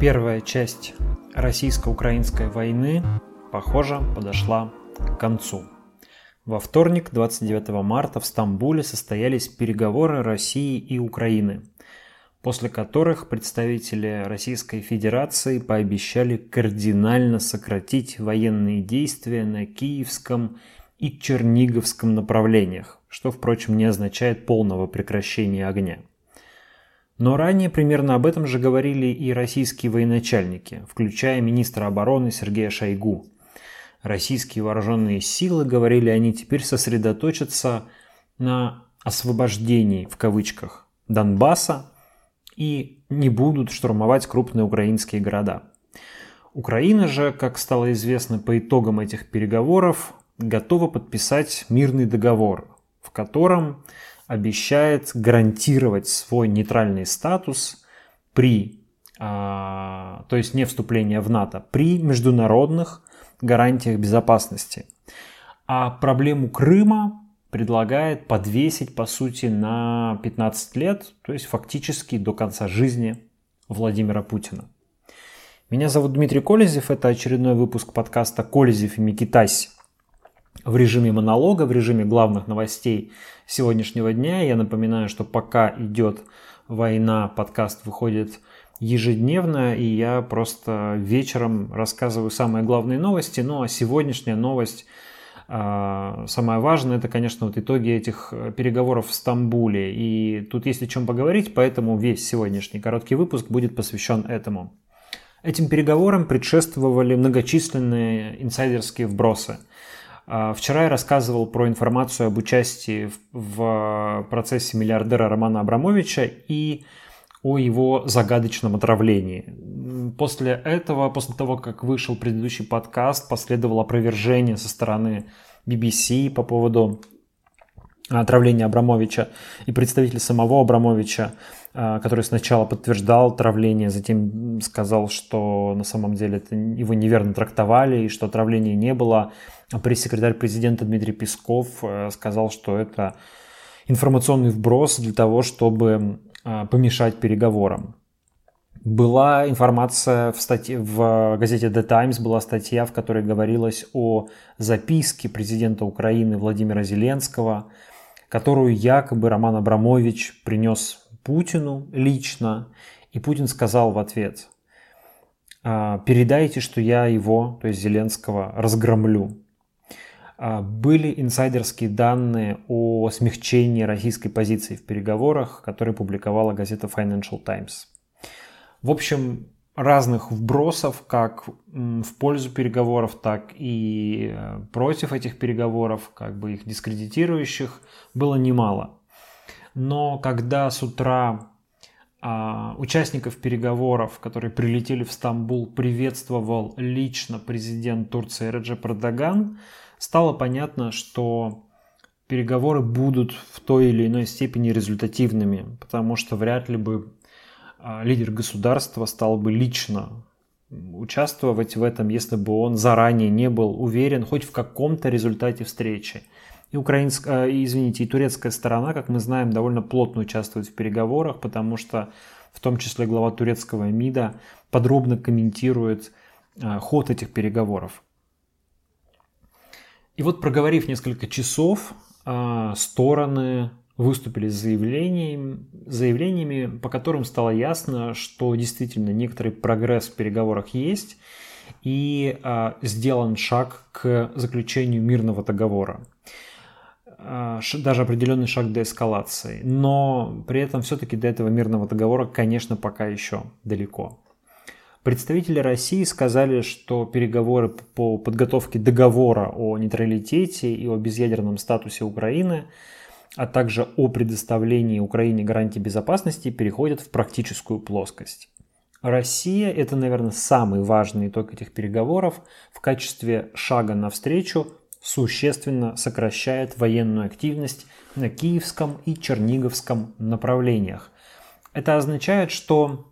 Первая часть российско-украинской войны, похоже, подошла к концу. Во вторник, 29 марта, в Стамбуле состоялись переговоры России и Украины, после которых представители Российской Федерации пообещали кардинально сократить военные действия на Киевском и Черниговском направлениях, что, впрочем, не означает полного прекращения огня. Но ранее примерно об этом же говорили и российские военачальники, включая министра обороны Сергея Шойгу. Российские вооруженные силы, говорили они, теперь сосредоточатся на освобождении, в кавычках, Донбасса и не будут штурмовать крупные украинские города. Украина же, как стало известно по итогам этих переговоров, готова подписать мирный договор, в котором обещает гарантировать свой нейтральный статус при, а, то есть не вступление в НАТО, при международных гарантиях безопасности. А проблему Крыма предлагает подвесить, по сути, на 15 лет, то есть фактически до конца жизни Владимира Путина. Меня зовут Дмитрий Колезев, это очередной выпуск подкаста «Колезев и Микитась» в режиме монолога, в режиме главных новостей сегодняшнего дня. Я напоминаю, что пока идет война, подкаст выходит ежедневно, и я просто вечером рассказываю самые главные новости. Ну а сегодняшняя новость, а, самое важное, это, конечно, вот итоги этих переговоров в Стамбуле. И тут есть о чем поговорить, поэтому весь сегодняшний короткий выпуск будет посвящен этому. Этим переговорам предшествовали многочисленные инсайдерские вбросы – вчера я рассказывал про информацию об участии в процессе миллиардера Романа Абрамовича и о его загадочном отравлении. После этого, после того, как вышел предыдущий подкаст, последовало опровержение со стороны BBC по поводу отравления Абрамовича и представитель самого Абрамовича, а, который сначала подтверждал отравление, затем сказал, что на самом деле это его неверно трактовали и что отравления не было. А пресс-секретарь президента Дмитрий Песков э, сказал, что это информационный вброс для того, чтобы э, помешать переговорам. Была информация в, статье, в газете The Times, была статья, в которой говорилось о записке президента Украины Владимира Зеленского, которую якобы Роман Абрамович принес Путину лично, и Путин сказал в ответ, «А, передайте, что я его, то есть Зеленского, разгромлю. А, были инсайдерские данные о смягчении российской позиции в переговорах, которые публиковала газета Financial Times. В общем, разных вбросов, как в пользу переговоров, так и э, против этих переговоров, как бы их дискредитирующих, было немало. Но когда с утра а, участников переговоров, которые прилетели в Стамбул, приветствовал лично президент Турции Реджеп Эрдоган, стало понятно, что переговоры будут в той или иной степени результативными, потому что вряд ли бы лидер государства стал бы лично участвовать в этом, если бы он заранее не был уверен хоть в каком-то результате встречи. И украинская, а, извините, и турецкая сторона, как мы знаем, довольно плотно участвует в переговорах, потому что в том числе глава турецкого МИДа подробно комментирует а, ход этих переговоров. И вот проговорив несколько часов, а, стороны выступили с заявлениями, заявлениями, по которым стало ясно, что действительно некоторый прогресс в переговорах есть и а, сделан шаг к заключению мирного договора. А, даже определенный шаг до эскалации. Но при этом все-таки до этого мирного договора, конечно, пока еще далеко. Представители России сказали, что переговоры по подготовке договора о нейтралитете и о безъядерном статусе Украины, а также о предоставлении Украине гарантий безопасности переходят в практическую плоскость. Россия – это, наверное, самый важный итог этих переговоров в качестве шага навстречу существенно сокращает военную активность на Киевском и Черниговском направлениях. Это означает, что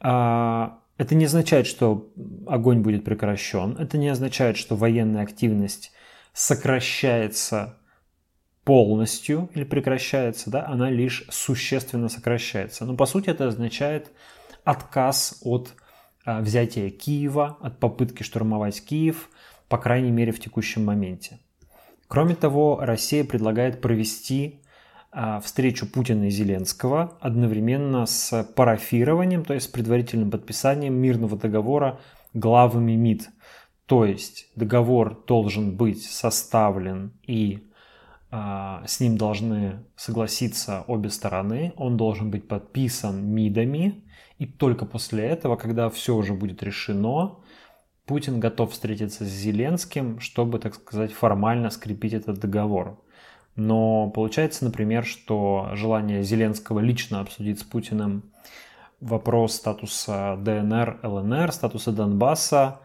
а, это не означает, что огонь будет прекращен. Это не означает, что военная активность сокращается полностью или прекращается, да, она лишь существенно сокращается. Но по сути это означает отказ от а, взятия Киева, от попытки штурмовать Киев, по крайней мере в текущем моменте. Кроме того, Россия предлагает провести а, встречу Путина и Зеленского одновременно с парафированием, то есть с предварительным подписанием мирного договора главами МИД. То есть договор должен быть составлен и с ним должны согласиться обе стороны, он должен быть подписан МИДами, и только после этого, когда все уже будет решено, Путин готов встретиться с Зеленским, чтобы, так сказать, формально скрепить этот договор. Но получается, например, что желание Зеленского лично обсудить с Путиным вопрос статуса ДНР, ЛНР, статуса Донбасса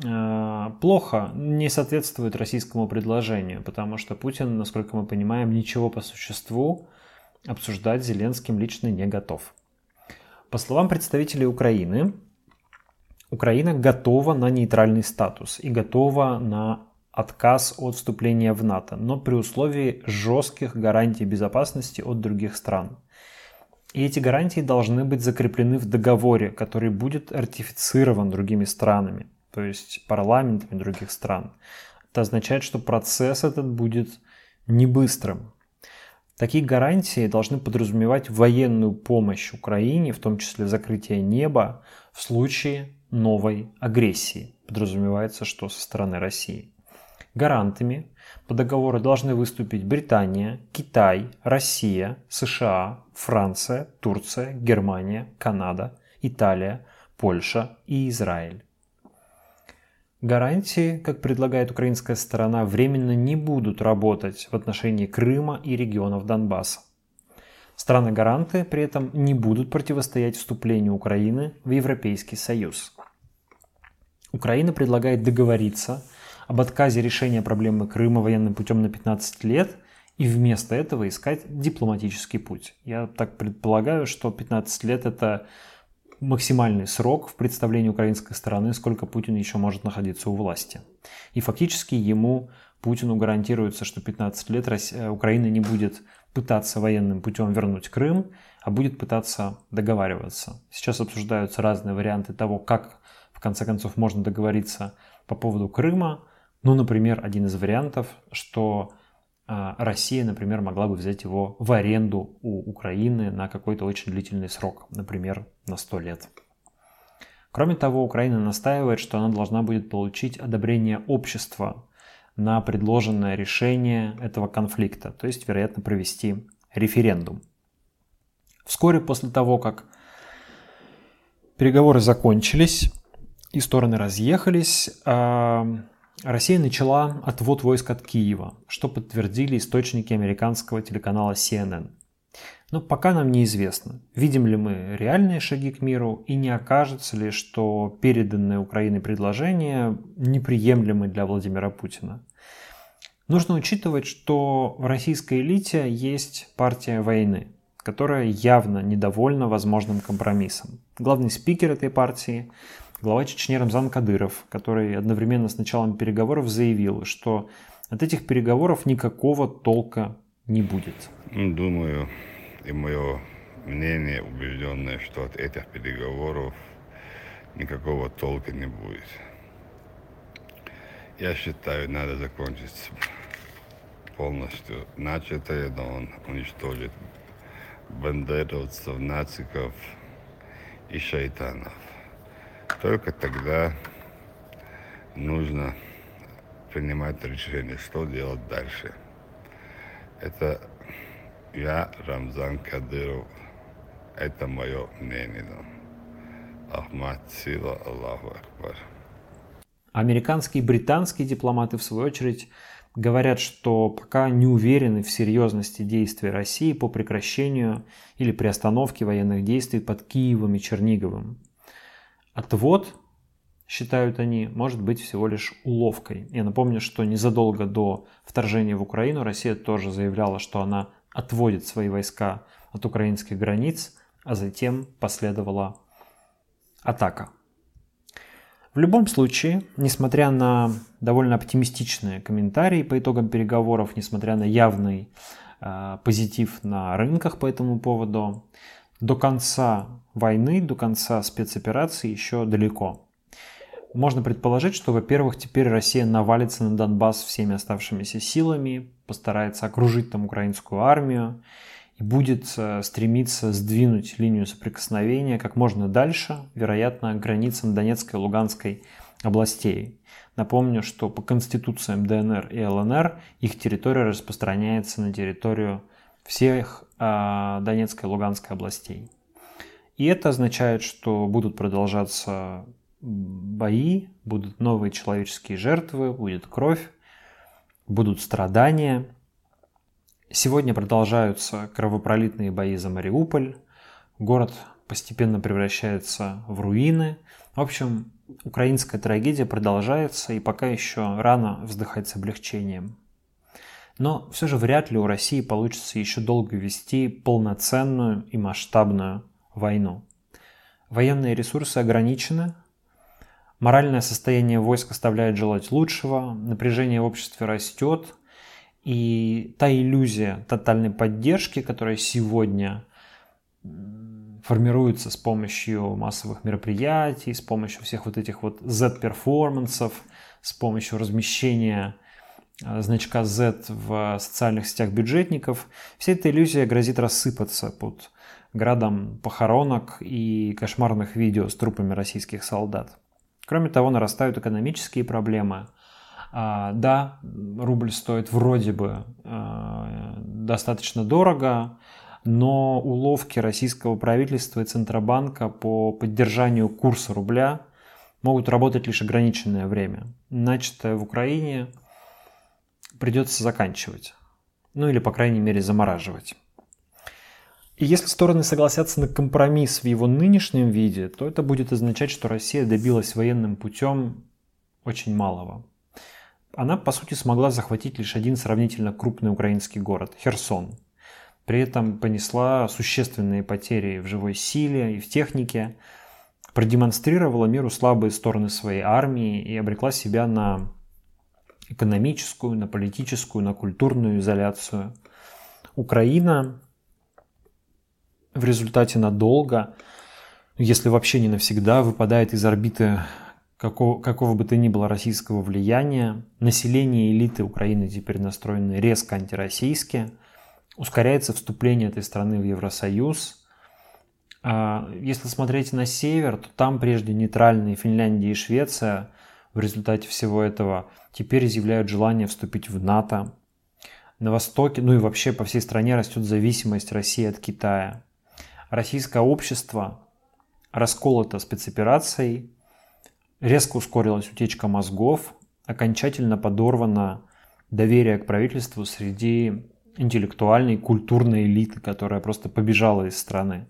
плохо не соответствует российскому предложению, потому что Путин, насколько мы понимаем, ничего по существу обсуждать Зеленским лично не готов. По словам представителей Украины, Украина готова на нейтральный статус и готова на отказ от вступления в НАТО, но при условии жестких гарантий безопасности от других стран. И эти гарантии должны быть закреплены в договоре, который будет ратифицирован другими странами, то есть парламентами других стран. Это означает, что процесс этот будет не быстрым. Такие гарантии должны подразумевать военную помощь Украине, в том числе закрытие неба, в случае новой агрессии. Подразумевается, что со стороны России. Гарантами по договору должны выступить Британия, Китай, Россия, США, Франция, Турция, Германия, Канада, Италия, Польша и Израиль. Гарантии, как предлагает украинская сторона, временно не будут работать в отношении Крыма и регионов Донбасса. Страны-гаранты при этом не будут противостоять вступлению Украины в Европейский Союз. Украина предлагает договориться об отказе решения проблемы Крыма военным путем на 15 лет и вместо этого искать дипломатический путь. Я так предполагаю, что 15 лет это максимальный срок в представлении украинской стороны, сколько Путин еще может находиться у власти. И фактически ему, Путину гарантируется, что 15 лет Россия, Украина не будет пытаться военным путем вернуть Крым, а будет пытаться договариваться. Сейчас обсуждаются разные варианты того, как в конце концов можно договориться по поводу Крыма. Ну, например, один из вариантов, что Россия, например, могла бы взять его в аренду у Украины на какой-то очень длительный срок, например, на 100 лет. Кроме того, Украина настаивает, что она должна будет получить одобрение общества на предложенное решение этого конфликта, то есть, вероятно, провести референдум. Вскоре после того, как переговоры закончились и стороны разъехались, а, Россия начала отвод войск от Киева, что подтвердили источники американского телеканала CNN. Но пока нам неизвестно, видим ли мы реальные шаги к миру и не окажется ли, что переданные Украиной предложения неприемлемы для Владимира Путина. Нужно учитывать, что в российской элите есть партия войны, которая явно недовольна возможным компромиссом. Главный спикер этой партии глава Чечни Рамзан Кадыров, который одновременно с началом переговоров заявил, что от этих переговоров никакого толка не будет. Думаю, и мое мнение убежденное, что от этих переговоров никакого толка не будет. Я считаю, надо закончить полностью начатое, но он уничтожит бандеровцев, нациков и шайтанов. Только тогда нужно принимать решение, что делать дальше. Это я, Рамзан Кадыров, это мое мнение. Ахмад Сила, Аллаху Акбар. Американские и британские дипломаты, в свою очередь, говорят, что пока не уверены в серьезности действий России по прекращению или приостановке военных действий под Киевом и Черниговым. Отвод, считают они, может быть всего лишь уловкой. Я напомню, что незадолго до вторжения в Украину Россия тоже заявляла, что она отводит свои войска от украинских границ, а затем последовала атака. В любом случае, несмотря на довольно оптимистичные комментарии по итогам переговоров, несмотря на явный э, позитив на рынках по этому поводу, до конца войны, до конца спецоперации еще далеко. Можно предположить, что, во-первых, теперь Россия навалится на Донбасс всеми оставшимися силами, постарается окружить там украинскую армию и будет э, стремиться сдвинуть линию соприкосновения как можно дальше, вероятно, к границам Донецкой и Луганской областей. Напомню, что по конституциям ДНР и ЛНР их территория распространяется на территорию всех э, Донецкой и Луганской областей. И это означает, что будут продолжаться бои, будут новые человеческие жертвы, будет кровь, будут страдания. Сегодня продолжаются кровопролитные бои за Мариуполь. Город постепенно превращается в руины. В общем, украинская трагедия продолжается, и пока еще рано вздыхать с облегчением. Но все же вряд ли у России получится еще долго вести полноценную и масштабную войну. Военные ресурсы ограничены, Моральное состояние войск оставляет желать лучшего, напряжение в обществе растет, и та иллюзия тотальной поддержки, которая сегодня формируется с помощью массовых мероприятий, с помощью всех вот этих вот Z-перформансов, с помощью размещения э, значка Z в социальных сетях бюджетников, вся эта иллюзия грозит рассыпаться под градом похоронок и кошмарных видео с трупами российских солдат. Кроме того, нарастают экономические проблемы. А, да, рубль стоит вроде бы а, достаточно дорого, но уловки российского правительства и Центробанка по поддержанию курса рубля могут работать лишь ограниченное время. Начатое в Украине придется заканчивать. Ну или, по крайней мере, замораживать. И если стороны согласятся на компромисс в его нынешнем виде, то это будет означать, что Россия добилась военным путем очень малого. Она, по сути, смогла захватить лишь один сравнительно крупный украинский город – Херсон. При этом понесла существенные потери в живой силе и в технике, продемонстрировала миру слабые стороны своей армии и обрекла себя на экономическую, на политическую, на культурную изоляцию. Украина в результате надолго, если вообще не навсегда, выпадает из орбиты какого, какого бы то ни было российского влияния. Население элиты Украины теперь настроено резко антироссийски. Ускоряется вступление этой страны в Евросоюз. А если смотреть на север, то там прежде нейтральные Финляндия и Швеция в результате всего этого теперь изъявляют желание вступить в НАТО. На востоке, ну и вообще по всей стране растет зависимость России от Китая российское общество расколото спецоперацией, резко ускорилась утечка мозгов, окончательно подорвано доверие к правительству среди интеллектуальной, культурной элиты, которая просто побежала из страны.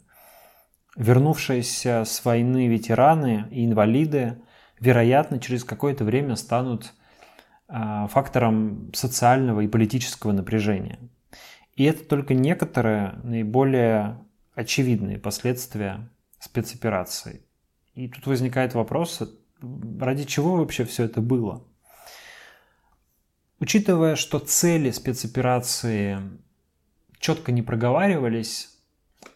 Вернувшиеся с войны ветераны и инвалиды, вероятно, через какое-то время станут а, фактором социального и политического напряжения. И это только некоторые наиболее очевидные последствия спецоперации. И тут возникает вопрос, ради чего вообще все это было? Учитывая, что цели спецоперации четко не проговаривались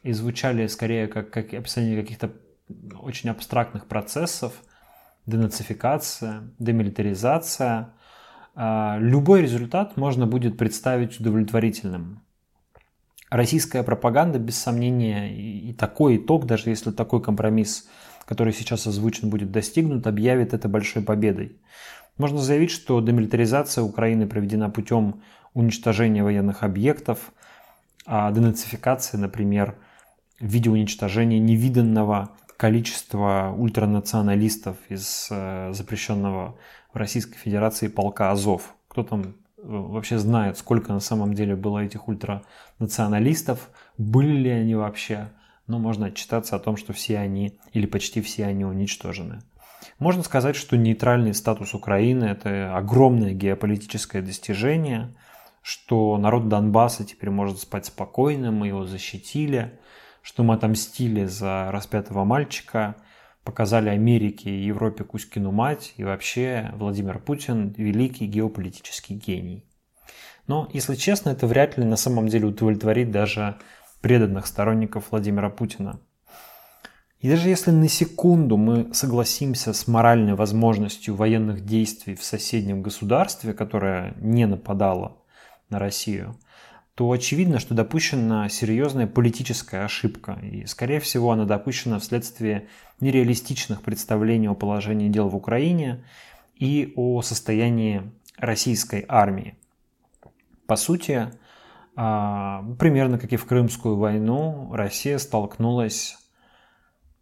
и звучали скорее как, как описание каких-то очень абстрактных процессов, денацификация, демилитаризация, а, любой результат можно будет представить удовлетворительным российская пропаганда, без сомнения, и такой итог, даже если такой компромисс, который сейчас озвучен, будет достигнут, объявит это большой победой. Можно заявить, что демилитаризация Украины проведена путем уничтожения военных объектов, а денацификация, например, в виде уничтожения невиданного количества ультранационалистов из э, запрещенного в Российской Федерации полка Азов. Кто там вообще знает, сколько на самом деле было этих ультранационалистов, были ли они вообще. Но можно отчитаться о том, что все они или почти все они уничтожены. Можно сказать, что нейтральный статус Украины – это огромное геополитическое достижение, что народ Донбасса теперь может спать спокойно, мы его защитили, что мы отомстили за распятого мальчика – показали Америке и Европе Кузькину мать, и вообще Владимир Путин – великий геополитический гений. Но, если честно, это вряд ли на самом деле удовлетворит даже преданных сторонников Владимира Путина. И даже если на секунду мы согласимся с моральной возможностью военных действий в соседнем государстве, которое не нападало на Россию, то очевидно, что допущена серьезная политическая ошибка. И, скорее всего, она допущена вследствие нереалистичных представлений о положении дел в Украине и о состоянии российской армии. По сути, а, примерно как и в Крымскую войну, Россия столкнулась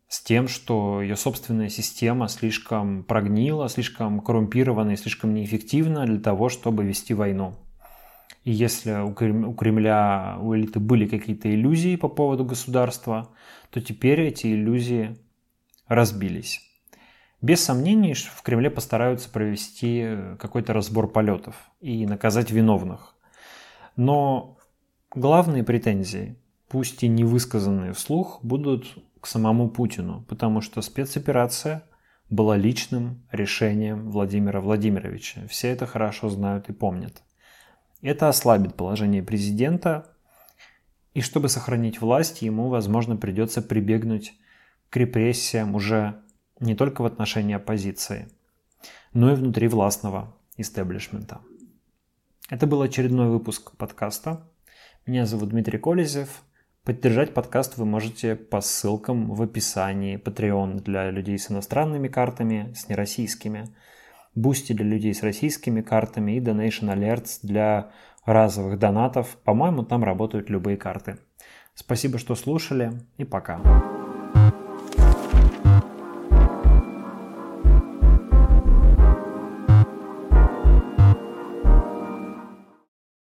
с тем, что ее собственная система слишком прогнила, слишком коррумпирована и слишком неэффективна для того, чтобы вести войну. И если у Кремля, у элиты были какие-то иллюзии по поводу государства, то теперь эти иллюзии разбились. Без сомнений, в Кремле постараются провести какой-то разбор полетов и наказать виновных. Но главные претензии, пусть и не высказанные вслух, будут к самому Путину, потому что спецоперация была личным решением Владимира Владимировича. Все это хорошо знают и помнят. Это ослабит положение президента, и чтобы сохранить власть, ему, возможно, придется прибегнуть к репрессиям уже не только в отношении оппозиции, но и внутри властного истеблишмента. Это был очередной выпуск подкаста. Меня зовут Дмитрий Колезев – Поддержать подкаст вы можете по ссылкам в описании. Patreon для людей с иностранными картами, с нероссийскими. Boosty для людей с российскими картами и Donation Alerts для разовых донатов. По-моему, там работают любые карты. Спасибо, что слушали и пока.